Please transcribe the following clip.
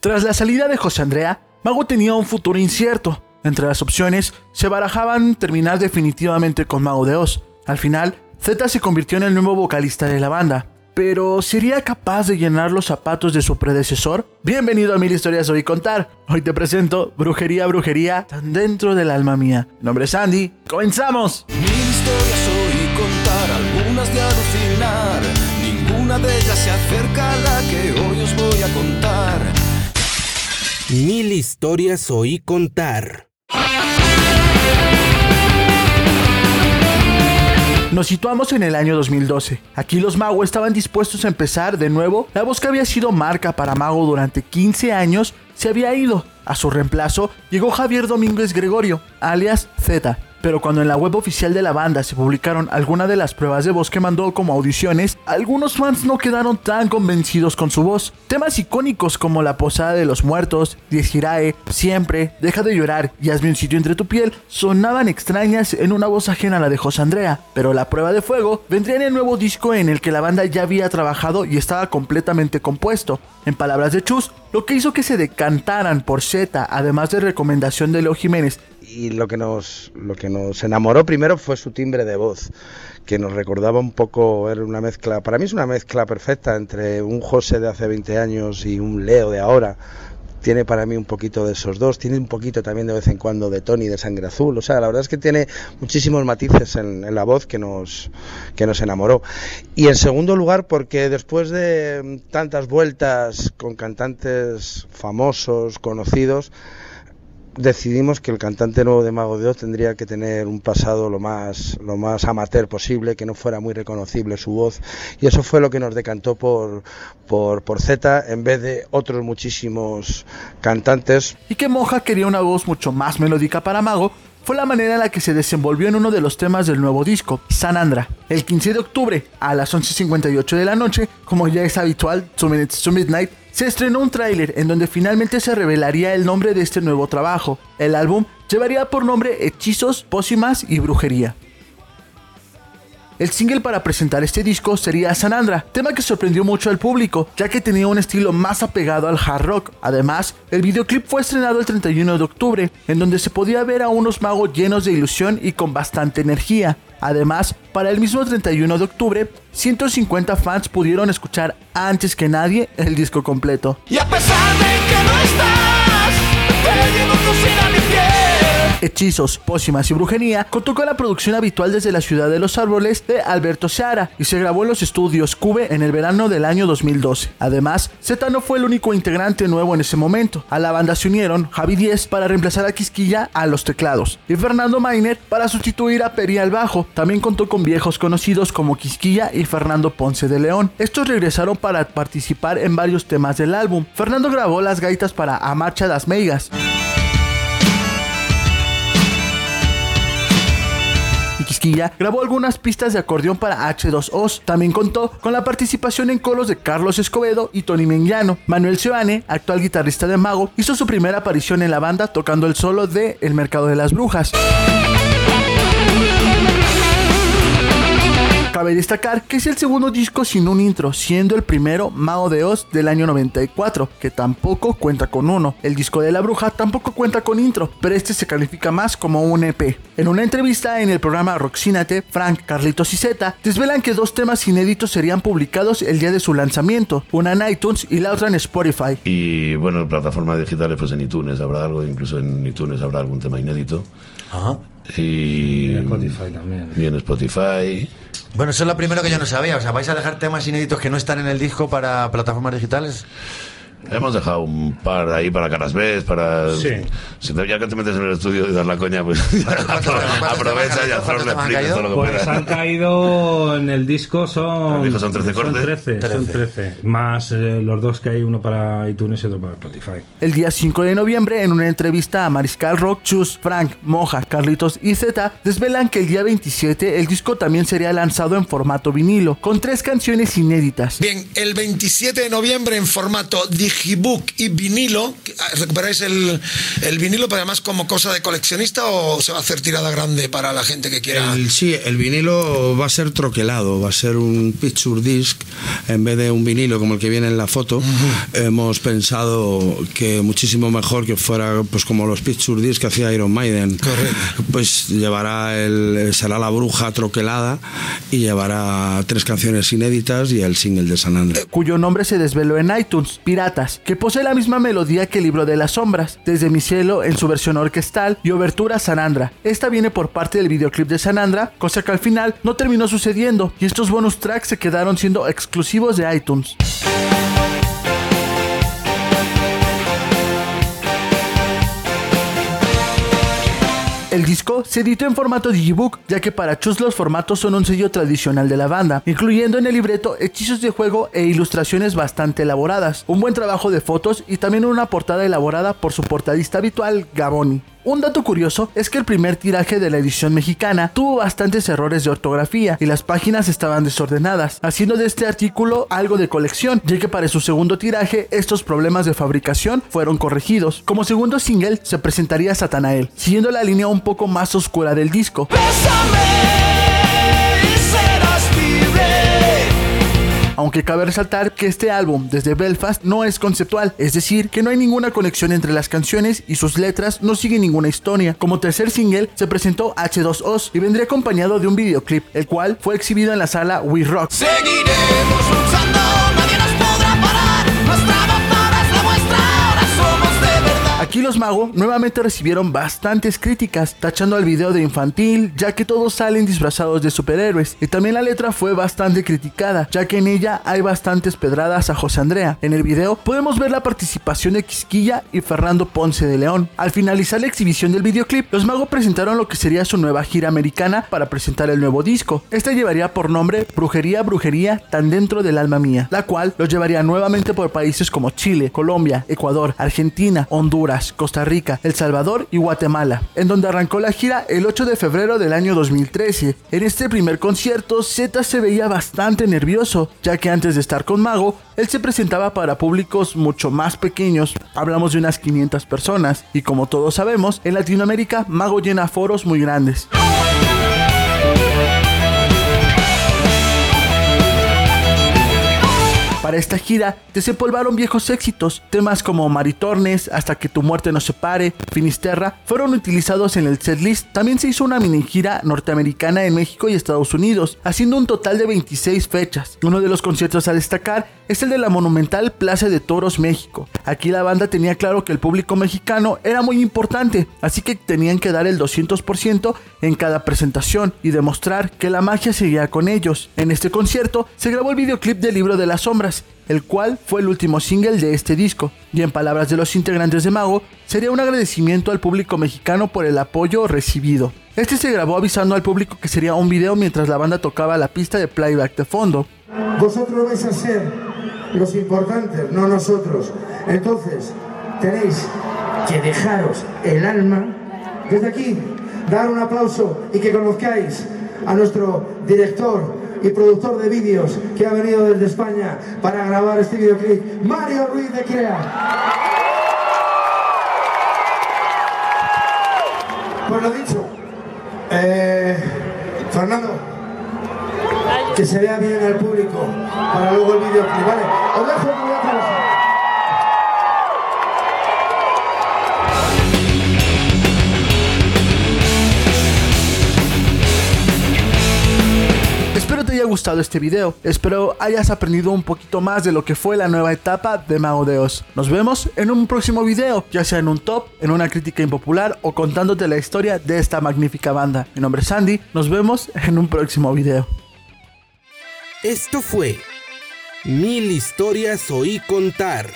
Tras la salida de José Andrea, Mago tenía un futuro incierto. Entre las opciones se barajaban terminar definitivamente con Mago de Oz. Al final, Z se convirtió en el nuevo vocalista de la banda. Pero ¿sería capaz de llenar los zapatos de su predecesor? Bienvenido a Mil Historias Hoy Contar. Hoy te presento Brujería, Brujería, tan dentro del alma mía. Mi nombre es Andy. ¡Comenzamos! Mil historias hoy contar, algunas de alucinar. Ninguna de ellas se acerca a la que hoy os voy a contar. Mil historias oí contar. Nos situamos en el año 2012. Aquí los Mago estaban dispuestos a empezar de nuevo. La voz que había sido marca para Mago durante 15 años se había ido. A su reemplazo llegó Javier Domínguez Gregorio, alias Z. Pero cuando en la web oficial de la banda se publicaron algunas de las pruebas de voz que mandó como audiciones, algunos fans no quedaron tan convencidos con su voz. Temas icónicos como La Posada de los Muertos, Diez Girae, Siempre, Deja de llorar y Hazme un sitio entre tu piel sonaban extrañas en una voz ajena a la de José Andrea. Pero la prueba de fuego vendría en el nuevo disco en el que la banda ya había trabajado y estaba completamente compuesto. En palabras de Chus, lo que hizo que se decantaran por Z, además de recomendación de Leo Jiménez y lo que nos lo que nos enamoró primero fue su timbre de voz que nos recordaba un poco era una mezcla para mí es una mezcla perfecta entre un José de hace 20 años y un Leo de ahora tiene para mí un poquito de esos dos, tiene un poquito también de vez en cuando de Tony de Sangre Azul, o sea, la verdad es que tiene muchísimos matices en, en, la voz que nos, que nos enamoró. Y en segundo lugar, porque después de tantas vueltas con cantantes famosos, conocidos, decidimos que el cantante nuevo de Mago de Oz tendría que tener un pasado lo más, lo más amateur posible, que no fuera muy reconocible su voz. Y eso fue lo que nos decantó por, por, por Z en vez de otros muchísimos cantantes. Y que Moja quería una voz mucho más melódica para Mago, fue la manera en la que se desenvolvió en uno de los temas del nuevo disco, San Andra. El 15 de octubre, a las 11.58 de la noche, como ya es habitual, 2 Minutes to Midnight, se estrenó un tráiler en donde finalmente se revelaría el nombre de este nuevo trabajo. El álbum llevaría por nombre Hechizos, Pócimas y Brujería. El single para presentar este disco sería Sanandra, tema que sorprendió mucho al público, ya que tenía un estilo más apegado al hard rock. Además, el videoclip fue estrenado el 31 de octubre, en donde se podía ver a unos magos llenos de ilusión y con bastante energía. Además, para el mismo 31 de octubre, 150 fans pudieron escuchar antes que nadie el disco completo. Y a pesar de Hechizos, Pócimas y Brujería contó con la producción habitual desde la ciudad de los árboles de Alberto Seara y se grabó en los estudios Cube en el verano del año 2012. Además, Z no fue el único integrante nuevo en ese momento. A la banda se unieron Javi Díez para reemplazar a Quisquilla a los teclados y Fernando Mainer para sustituir a Peri al bajo. También contó con viejos conocidos como Quisquilla y Fernando Ponce de León. Estos regresaron para participar en varios temas del álbum. Fernando grabó las gaitas para A Marcha das Meigas. Grabó algunas pistas de acordeón para H2Os. También contó con la participación en colos de Carlos Escobedo y Tony Mengiano. Manuel Seoane, actual guitarrista de Mago, hizo su primera aparición en la banda tocando el solo de El Mercado de las Brujas. Cabe destacar que es el segundo disco sin un intro, siendo el primero Mago de Oz del año 94, que tampoco cuenta con uno. El disco de la bruja tampoco cuenta con intro, pero este se califica más como un EP. En una entrevista en el programa Roxinate, Frank, Carlitos y Z desvelan que dos temas inéditos serían publicados el día de su lanzamiento, una en iTunes y la otra en Spotify. Y bueno, en plataformas digitales, pues en iTunes habrá algo, incluso en iTunes habrá algún tema inédito. Ajá. Y, Y en Spotify también. y en Spotify. Bueno, eso es lo primero que yo no sabía. O sea, ¿vais a dejar temas inéditos que no están en el disco para plataformas digitales? Hemos dejado un par ahí para caras B, para... Sí. Si te- ya que te metes en el estudio y das la coña, pues ¿cuántos- cuántos aprovecha y Flor le explicas todo lo que Pues puedas. han caído en el disco son. El disco son 13 cortes. 13, son 13. Más eh, los dos que hay, uno para iTunes y otro para Spotify. El día 5 de noviembre, en una entrevista a Mariscal Rock, Chus, Frank, Moja, Carlitos y Z desvelan que el día 27 el disco también sería lanzado en formato vinilo, con tres canciones inéditas. Bien, el 27 de noviembre en formato digibook y vinilo. ¿Recuperáis el, el vinilo, pero además como cosa de coleccionista o se va a hacer tirada grande para la gente que quiera? El- sí, el vinilo va a ser troquelado, va a ser un picture disc en vez de un vinilo como el que viene en la foto. Hemos pensado que muchísimo mejor que fuera pues como los picture disc que hacía Iron Maiden. Pues llevará el será la bruja troquelada y llevará tres canciones inéditas y el single de San Andrés. cuyo nombre se desveló en iTunes, Que posee la misma melodía que el libro de las sombras, desde mi cielo en su versión orquestal y obertura Sanandra. Esta viene por parte del videoclip de Sanandra, cosa que al final no terminó sucediendo y estos bonus tracks se quedaron siendo exclusivos de iTunes. El disco se editó en formato digibook, ya que para Chus los formatos son un sello tradicional de la banda, incluyendo en el libreto hechizos de juego e ilustraciones bastante elaboradas, un buen trabajo de fotos y también una portada elaborada por su portadista habitual, Gaboni. Un dato curioso es que el primer tiraje de la edición mexicana tuvo bastantes errores de ortografía y las páginas estaban desordenadas, haciendo de este artículo algo de colección, ya que para su segundo tiraje estos problemas de fabricación fueron corregidos. Como segundo single se presentaría Satanael, siguiendo la línea un poco más oscura del disco. Aunque cabe resaltar que este álbum desde Belfast no es conceptual, es decir, que no hay ninguna conexión entre las canciones y sus letras no siguen ninguna historia. Como tercer single se presentó H2Os y vendría acompañado de un videoclip, el cual fue exhibido en la sala We Rock. Aquí los Mago nuevamente recibieron bastantes críticas, tachando al video de infantil, ya que todos salen disfrazados de superhéroes. Y también la letra fue bastante criticada, ya que en ella hay bastantes pedradas a José Andrea. En el video podemos ver la participación de Quisquilla y Fernando Ponce de León. Al finalizar la exhibición del videoclip, los Mago presentaron lo que sería su nueva gira americana para presentar el nuevo disco. Esta llevaría por nombre Brujería, Brujería, tan dentro del alma mía, la cual los llevaría nuevamente por países como Chile, Colombia, Ecuador, Argentina, Honduras, Costa Rica, El Salvador y Guatemala, en donde arrancó la gira el 8 de febrero del año 2013. En este primer concierto, Z se veía bastante nervioso, ya que antes de estar con Mago, él se presentaba para públicos mucho más pequeños, hablamos de unas 500 personas, y como todos sabemos, en Latinoamérica Mago llena foros muy grandes. Para esta gira desempolvaron viejos éxitos, temas como Maritornes, Hasta que tu muerte nos separe, Finisterra, fueron utilizados en el setlist. También se hizo una mini gira norteamericana en México y Estados Unidos, haciendo un total de 26 fechas. Uno de los conciertos a destacar es el de la monumental Plaza de Toros México. Aquí la banda tenía claro que el público mexicano era muy importante, así que tenían que dar el 200% en cada presentación y demostrar que la magia seguía con ellos. En este concierto se grabó el videoclip del libro de las sombras, el cual fue el último single de este disco, y en palabras de los integrantes de Mago, sería un agradecimiento al público mexicano por el apoyo recibido. Este se grabó avisando al público que sería un video mientras la banda tocaba la pista de playback de fondo. Vosotros vais a ser los importantes, no nosotros. Entonces, tenéis que dejaros el alma. Desde aquí, dar un aplauso y que conozcáis a nuestro director y productor de vídeos que ha venido desde España para grabar este videoclip, Mario Ruiz de Crea. Pues lo dicho, eh, Fernando, que se vea bien al público para luego el videoclip, ¿vale? Os dejo que voy. Gustado este video, espero hayas aprendido un poquito más de lo que fue la nueva etapa de Mago de Oz. Nos vemos en un próximo video, ya sea en un top, en una crítica impopular o contándote la historia de esta magnífica banda. Mi nombre es Andy, nos vemos en un próximo video. Esto fue Mil historias oí contar.